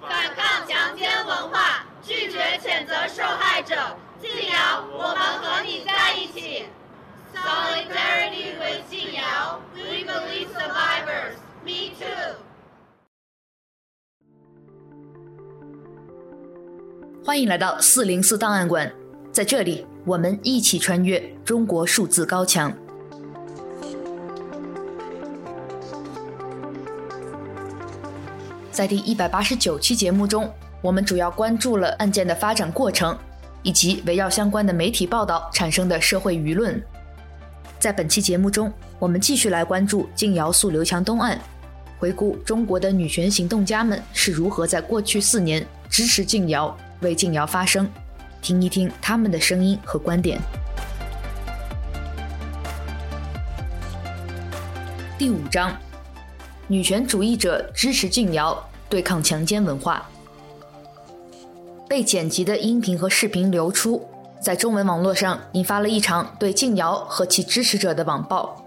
反抗强奸文化，拒绝谴责受害者。静瑶，我们和你在一起。Solidarity with 静瑶，We believe survivors. Me too. 欢迎来到四零四档案馆，在这里，我们一起穿越中国数字高墙。在第一百八十九期节目中，我们主要关注了案件的发展过程，以及围绕相关的媒体报道产生的社会舆论。在本期节目中，我们继续来关注静瑶诉刘强东案，回顾中国的女权行动家们是如何在过去四年支持静瑶。为静瑶发声，听一听他们的声音和观点。第五章：女权主义者支持静瑶对抗强奸文化。被剪辑的音频和视频流出，在中文网络上引发了一场对静瑶和其支持者的网暴。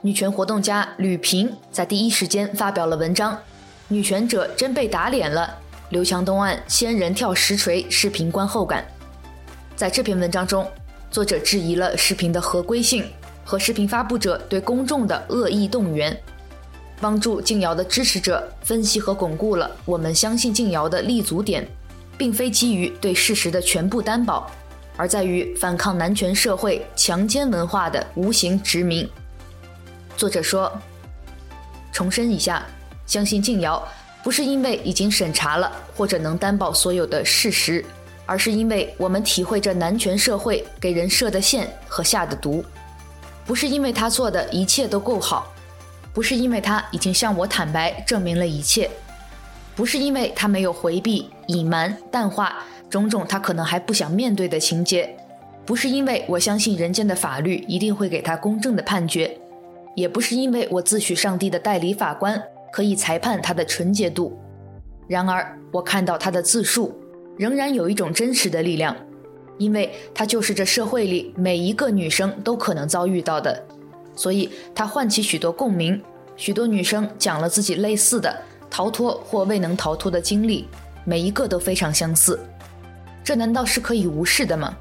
女权活动家吕平在第一时间发表了文章：“女权者真被打脸了。”刘强东案仙人跳实锤视频观后感，在这篇文章中，作者质疑了视频的合规性和视频发布者对公众的恶意动员，帮助静瑶的支持者分析和巩固了我们相信静瑶的立足点，并非基于对事实的全部担保，而在于反抗男权社会强奸文化的无形殖民。作者说：“重申一下，相信静瑶。”不是因为已经审查了或者能担保所有的事实，而是因为我们体会着男权社会给人设的限和下的毒。不是因为他做的一切都够好，不是因为他已经向我坦白证明了一切，不是因为他没有回避、隐瞒、淡化种种他可能还不想面对的情节，不是因为我相信人间的法律一定会给他公正的判决，也不是因为我自诩上帝的代理法官。可以裁判他的纯洁度，然而我看到他的自述，仍然有一种真实的力量，因为他就是这社会里每一个女生都可能遭遇到的，所以他唤起许多共鸣。许多女生讲了自己类似的逃脱或未能逃脱的经历，每一个都非常相似。这难道是可以无视的吗？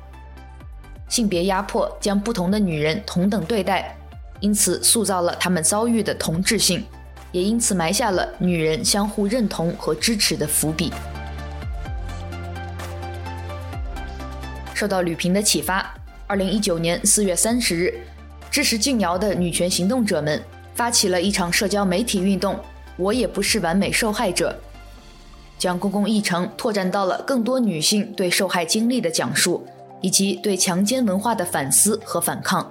性别压迫将不同的女人同等对待，因此塑造了她们遭遇的同质性。也因此埋下了女人相互认同和支持的伏笔。受到吕平的启发，二零一九年四月三十日，支持静瑶的女权行动者们发起了一场社交媒体运动。我也不是完美受害者，将公共议程拓展到了更多女性对受害经历的讲述，以及对强奸文化的反思和反抗。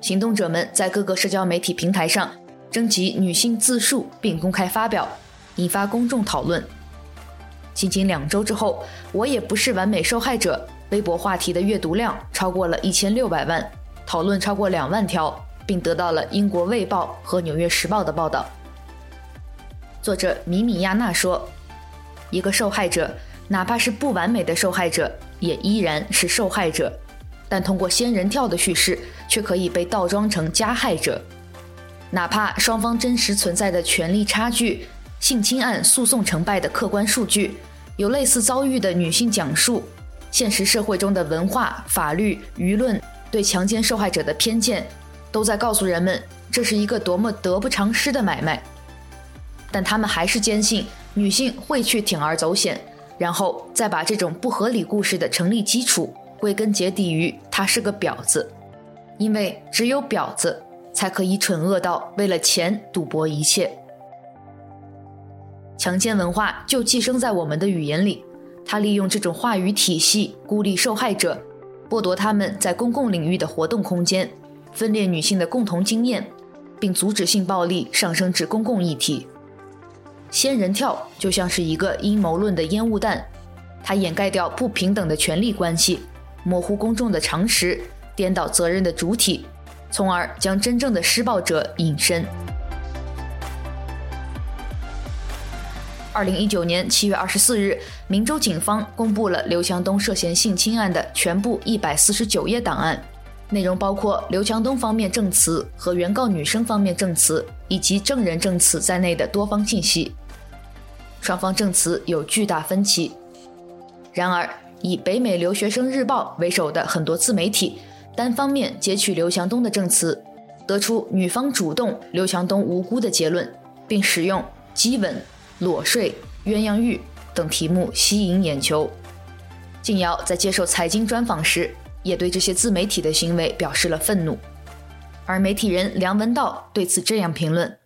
行动者们在各个社交媒体平台上。征集女性自述并公开发表，引发公众讨论。仅仅两周之后，我也不是完美受害者。微博话题的阅读量超过了一千六百万，讨论超过两万条，并得到了英国《卫报》和《纽约时报》的报道。作者米米亚娜说：“一个受害者，哪怕是不完美的受害者，也依然是受害者，但通过仙人跳的叙事，却可以被倒装成加害者。”哪怕双方真实存在的权力差距、性侵案诉讼成败的客观数据，有类似遭遇的女性讲述，现实社会中的文化、法律、舆论对强奸受害者的偏见，都在告诉人们这是一个多么得不偿失的买卖。但他们还是坚信女性会去铤而走险，然后再把这种不合理故事的成立基础归根结底于他是个婊子，因为只有婊子。才可以蠢恶到为了钱赌博一切。强奸文化就寄生在我们的语言里，它利用这种话语体系孤立受害者，剥夺他们在公共领域的活动空间，分裂女性的共同经验，并阻止性暴力上升至公共议题。仙人跳就像是一个阴谋论的烟雾弹，它掩盖掉不平等的权力关系，模糊公众的常识，颠倒责任的主体。从而将真正的施暴者隐身。二零一九年七月二十四日，明州警方公布了刘强东涉嫌性侵案的全部一百四十九页档案，内容包括刘强东方面证词和原告女生方面证词以及证人证词在内的多方信息。双方证词有巨大分歧。然而，以北美留学生日报为首的很多自媒体单方面截取刘强东的证词，得出女方主动、刘强东无辜的结论，并使用激吻、裸睡、鸳鸯浴等题目吸引眼球。静瑶在接受财经专访时，也对这些自媒体的行为表示了愤怒。而媒体人梁文道对此这样评论：“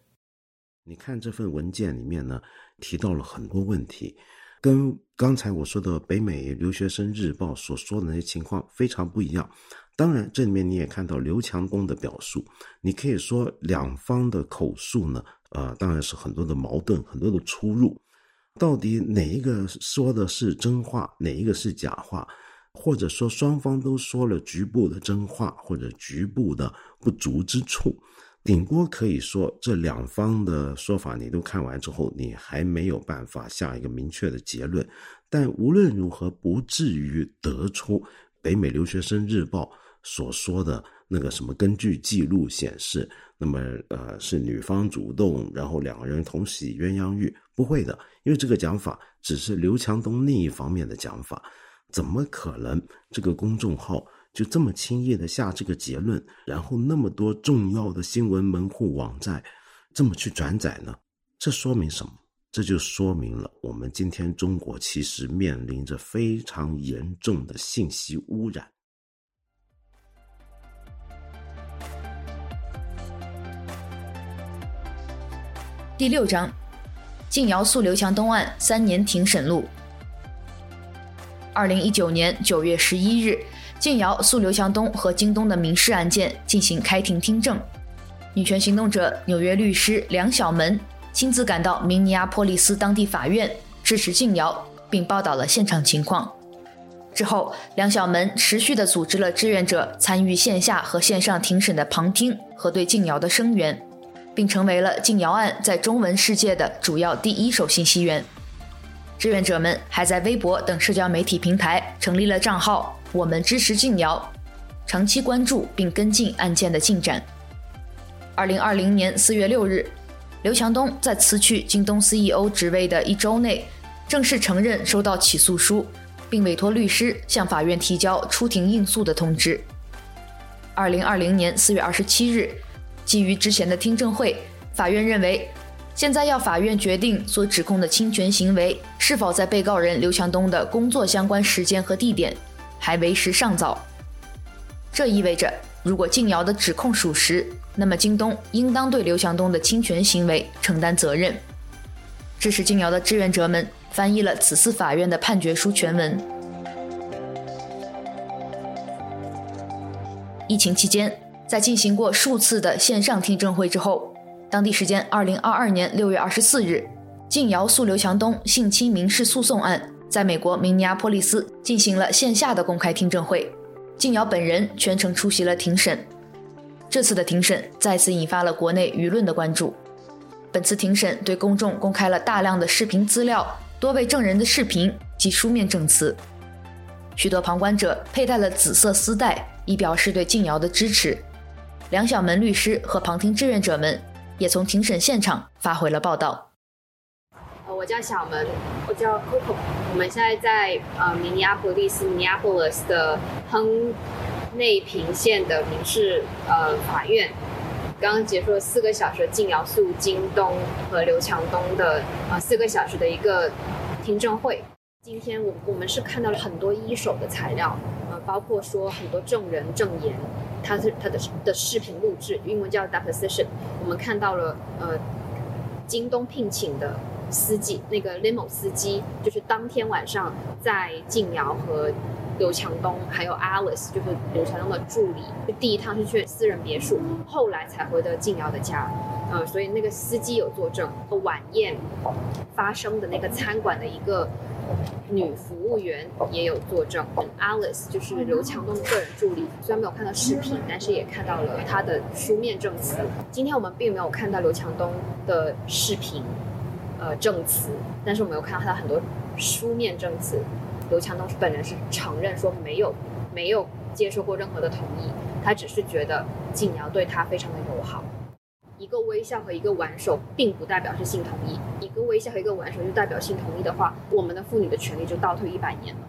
你看这份文件里面呢，提到了很多问题，跟刚才我说的北美留学生日报所说的那些情况非常不一样。当然，这里面你也看到刘强东的表述，你可以说两方的口述呢，啊，当然是很多的矛盾，很多的出入。到底哪一个说的是真话，哪一个是假话？”或者说双方都说了局部的真话，或者局部的不足之处，顶多可以说这两方的说法你都看完之后，你还没有办法下一个明确的结论。但无论如何，不至于得出北美留学生日报所说的那个什么，根据记录显示，那么呃是女方主动，然后两个人同洗鸳鸯浴，不会的，因为这个讲法只是刘强东另一方面的讲法。怎么可能这个公众号就这么轻易的下这个结论，然后那么多重要的新闻门户网站这么去转载呢？这说明什么？这就说明了我们今天中国其实面临着非常严重的信息污染。第六章，静瑶诉刘强东案三年庭审录。二零一九年九月十一日，静瑶诉刘强东和京东的民事案件进行开庭听证。女权行动者纽约律师梁晓门亲自赶到明尼阿波利斯当地法院支持静瑶，并报道了现场情况。之后，梁晓门持续地组织了志愿者参与线下和线上庭审的旁听和对静瑶的声援，并成为了静瑶案在中文世界的主要第一手信息源。志愿者们还在微博等社交媒体平台成立了账号，我们支持静瑶，长期关注并跟进案件的进展。二零二零年四月六日，刘强东在辞去京东 CEO 职位的一周内，正式承认收到起诉书，并委托律师向法院提交出庭应诉的通知。二零二零年四月二十七日，基于之前的听证会，法院认为。现在要法院决定所指控的侵权行为是否在被告人刘强东的工作相关时间和地点，还为时尚早。这意味着，如果静瑶的指控属实，那么京东应当对刘强东的侵权行为承担责任。这是静瑶的志愿者们翻译了此次法院的判决书全文。疫情期间，在进行过数次的线上听证会之后。当地时间二零二二年六月二十四日，静瑶诉刘强东性侵民事诉讼案在美国明尼阿波利斯进行了线下的公开听证会，静瑶本人全程出席了庭审。这次的庭审再次引发了国内舆论的关注。本次庭审对公众公开了大量的视频资料、多位证人的视频及书面证词，许多旁观者佩戴了紫色丝带，以表示对静瑶的支持。梁小门律师和旁听志愿者们。也从庭审现场发回了报道。我叫小门，我叫 Coco。我们现在在呃明尼阿波利斯 （Minneapolis） 的亨内平县的民事呃法院，刚刚结束了四个小时的静瑶诉京东和刘强东的呃四个小时的一个听证会。今天我我们是看到了很多一手的材料，呃，包括说很多证人证言。他是他的的视频录制，英文叫 deposition。我们看到了，呃，京东聘请的司机，那个 limo 司机，就是当天晚上在静瑶和刘强东还有 Alice，就是刘强东的助理，就第一趟是去私人别墅，后来才回的静瑶的家。呃，所以那个司机有作证，晚宴发生的那个餐馆的一个。女服务员也有作证，Alice 就是刘强东的个人助理。虽然没有看到视频，但是也看到了他的书面证词。今天我们并没有看到刘强东的视频，呃，证词，但是我们有看到他的很多书面证词。刘强东本人是承认说没有没有接受过任何的同意，他只是觉得静瑶对他非常的友好。一个微笑和一个挽手，并不代表是性同意。一个微笑和一个挽手就代表性同意的话，我们的妇女的权利就倒退一百年了。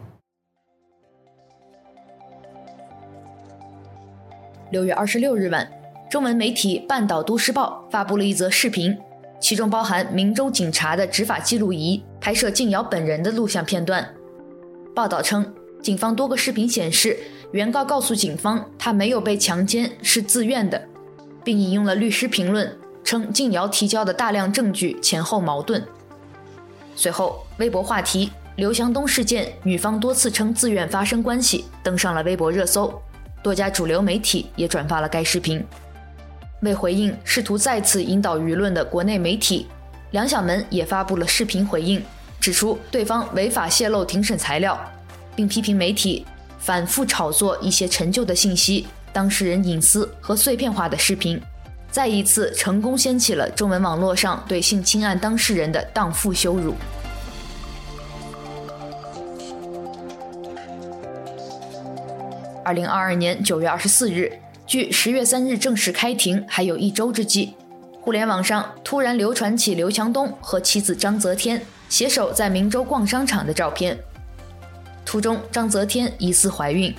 六月二十六日晚，中文媒体《半岛都市报》发布了一则视频，其中包含明州警察的执法记录仪拍摄静瑶本人的录像片段。报道称，警方多个视频显示，原告告诉警方，他没有被强奸，是自愿的。并引用了律师评论，称静瑶提交的大量证据前后矛盾。随后，微博话题“刘强东事件，女方多次称自愿发生关系”登上了微博热搜，多家主流媒体也转发了该视频。为回应试图再次引导舆论的国内媒体，梁晓门也发布了视频回应，指出对方违法泄露庭审材料，并批评媒体反复炒作一些陈旧的信息。当事人隐私和碎片化的视频，再一次成功掀起了中文网络上对性侵案当事人的荡妇羞辱。二零二二年九月二十四日，距十月三日正式开庭还有一周之际，互联网上突然流传起刘强东和妻子章泽天携手在明州逛商场的照片，图中章泽天疑似怀孕。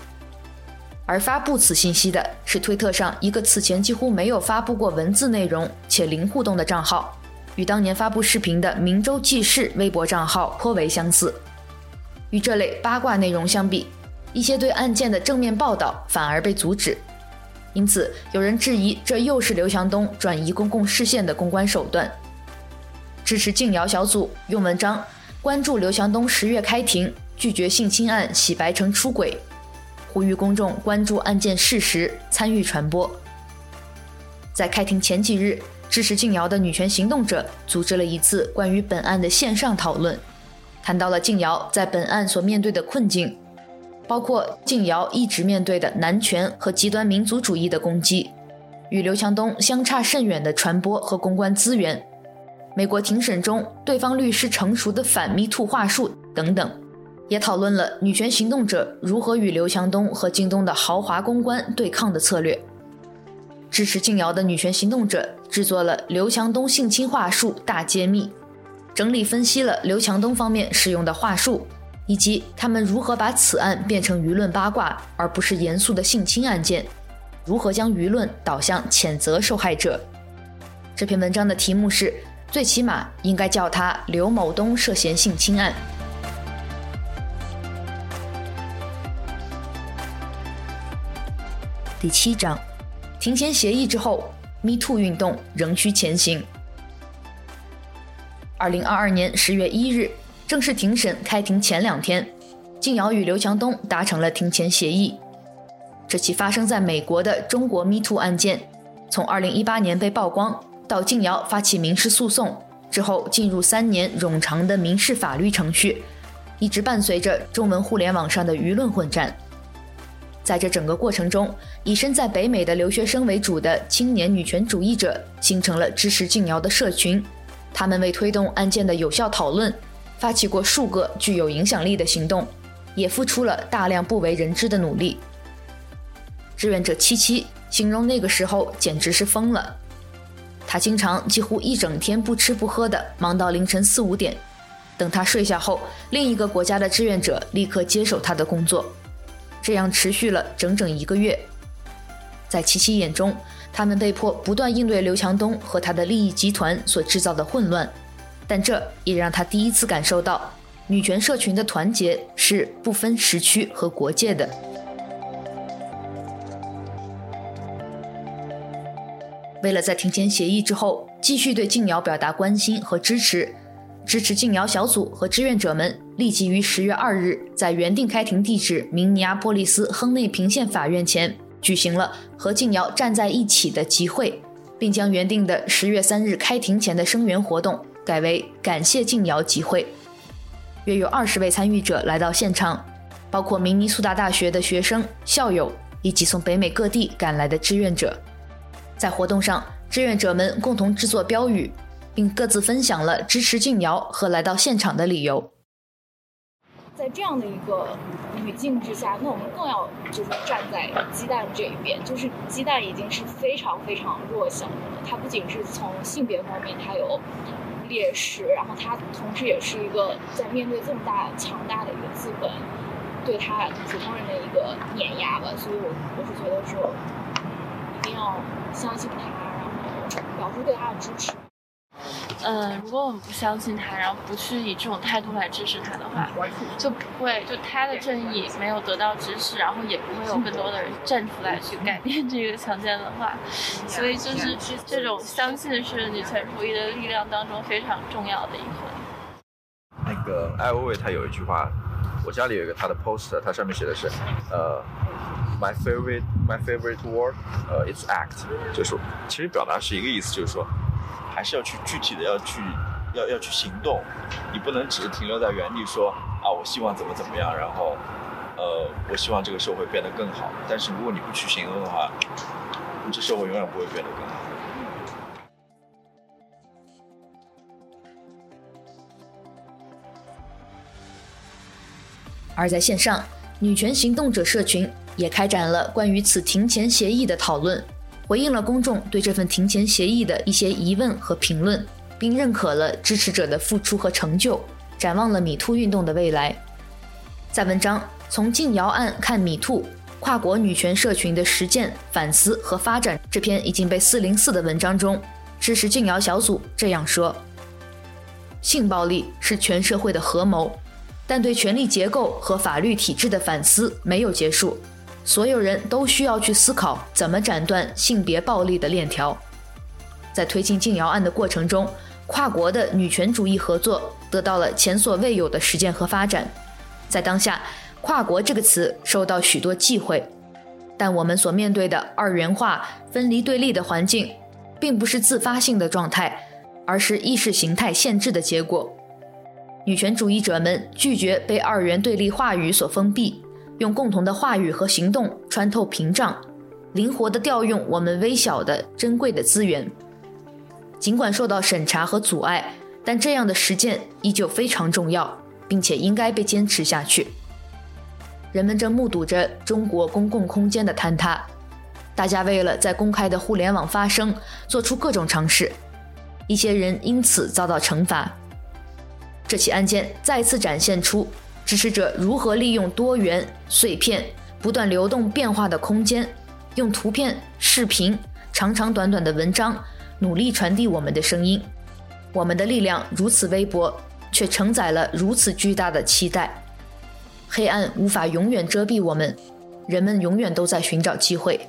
而发布此信息的是推特上一个此前几乎没有发布过文字内容且零互动的账号，与当年发布视频的明州记事微博账号颇为相似。与这类八卦内容相比，一些对案件的正面报道反而被阻止。因此，有人质疑这又是刘强东转移公共视线的公关手段。支持静瑶小组用文章关注刘强东十月开庭，拒绝性侵案洗白成出轨。呼吁公众关注案件事实，参与传播。在开庭前几日，支持静瑶的女权行动者组织了一次关于本案的线上讨论，谈到了静瑶在本案所面对的困境，包括静瑶一直面对的男权和极端民族主义的攻击，与刘强东相差甚远的传播和公关资源，美国庭审中对方律师成熟的反 MeToo 话术等等。也讨论了女权行动者如何与刘强东和京东的豪华公关对抗的策略。支持静瑶的女权行动者制作了刘强东性侵话术大揭秘，整理分析了刘强东方面使用的话术，以及他们如何把此案变成舆论八卦而不是严肃的性侵案件，如何将舆论导向谴责受害者。这篇文章的题目是：最起码应该叫他刘某东涉嫌性侵案。第七章，庭前协议之后，MeToo 运动仍需前行。二零二二年十月一日，正式庭审开庭前两天，静瑶与刘强东达成了庭前协议。这起发生在美国的中国 MeToo 案件，从二零一八年被曝光到静瑶发起民事诉讼之后，进入三年冗长的民事法律程序，一直伴随着中文互联网上的舆论混战。在这整个过程中，以身在北美的留学生为主的青年女权主义者形成了支持静瑶的社群。他们为推动案件的有效讨论，发起过数个具有影响力的行动，也付出了大量不为人知的努力。志愿者七七形容那个时候简直是疯了，他经常几乎一整天不吃不喝的忙到凌晨四五点，等他睡下后，另一个国家的志愿者立刻接手他的工作。这样持续了整整一个月，在琪琪眼中，他们被迫不断应对刘强东和他的利益集团所制造的混乱，但这也让他第一次感受到女权社群的团结是不分时区和国界的。为了在庭前协议之后继续对静瑶表达关心和支持。支持静瑶小组和志愿者们立即于十月二日在原定开庭地址明尼阿波利斯亨内平县法院前举行了和静瑶站在一起的集会，并将原定的十月三日开庭前的声援活动改为感谢静瑶集会。约有二十位参与者来到现场，包括明尼苏达大学的学生、校友以及从北美各地赶来的志愿者。在活动上，志愿者们共同制作标语。并各自分享了支持静瑶和来到现场的理由。在这样的一个语境之下，那我们更要就是站在鸡蛋这一边，就是鸡蛋已经是非常非常弱小的了，它不仅是从性别方面它有劣势，然后它同时也是一个在面对这么大强大的一个资本对他普通人的一个碾压吧，所以我我是觉得说，要相信他，然后表示对他的支持。嗯，如果我们不相信他，然后不去以这种态度来支持他的话，就不会就他的正义没有得到支持，然后也不会有更多的人站出来去改变这个强奸文化。所以就是这种相信是女权主义的力量当中非常重要的一环。那个艾薇薇她有一句话，我家里有一个她的 poster，它上面写的是，呃，my favorite my favorite word，呃，it's act，就是其实表达是一个意思，就是说。还是要去具体的要去要要去行动，你不能只是停留在原地说啊，我希望怎么怎么样，然后呃，我希望这个社会变得更好。但是如果你不去行动的话，这社会永远不会变得更好。而在线上，女权行动者社群也开展了关于此庭前协议的讨论。回应了公众对这份庭前协议的一些疑问和评论，并认可了支持者的付出和成就，展望了米兔运动的未来。在文章《从禁瑶案看米兔跨国女权社群的实践、反思和发展》这篇已经被四零四的文章中，支持禁瑶小组这样说：性暴力是全社会的合谋，但对权力结构和法律体制的反思没有结束。所有人都需要去思考怎么斩断性别暴力的链条。在推进禁瑶案的过程中，跨国的女权主义合作得到了前所未有的实践和发展。在当下，“跨国”这个词受到许多忌讳，但我们所面对的二元化、分离对立的环境，并不是自发性的状态，而是意识形态限制的结果。女权主义者们拒绝被二元对立话语所封闭。用共同的话语和行动穿透屏障，灵活地调用我们微小的珍贵的资源。尽管受到审查和阻碍，但这样的实践依旧非常重要，并且应该被坚持下去。人们正目睹着中国公共空间的坍塌，大家为了在公开的互联网发声，做出各种尝试，一些人因此遭到惩罚。这起案件再次展现出。支持者如何利用多元、碎片、不断流动变化的空间，用图片、视频、长长短短的文章，努力传递我们的声音。我们的力量如此微薄，却承载了如此巨大的期待。黑暗无法永远遮蔽我们，人们永远都在寻找机会。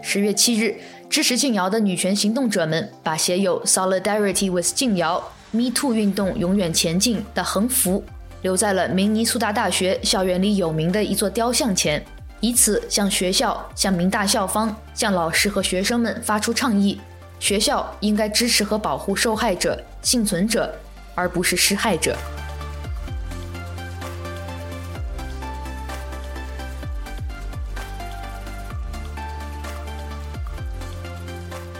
十月七日，支持静瑶的女权行动者们把写有 “Solidarity with 静瑶”。Me Too 运动永远前进的横幅留在了明尼苏达大学校园里有名的一座雕像前，以此向学校、向明大校方、向老师和学生们发出倡议：学校应该支持和保护受害者、幸存者，而不是施害者。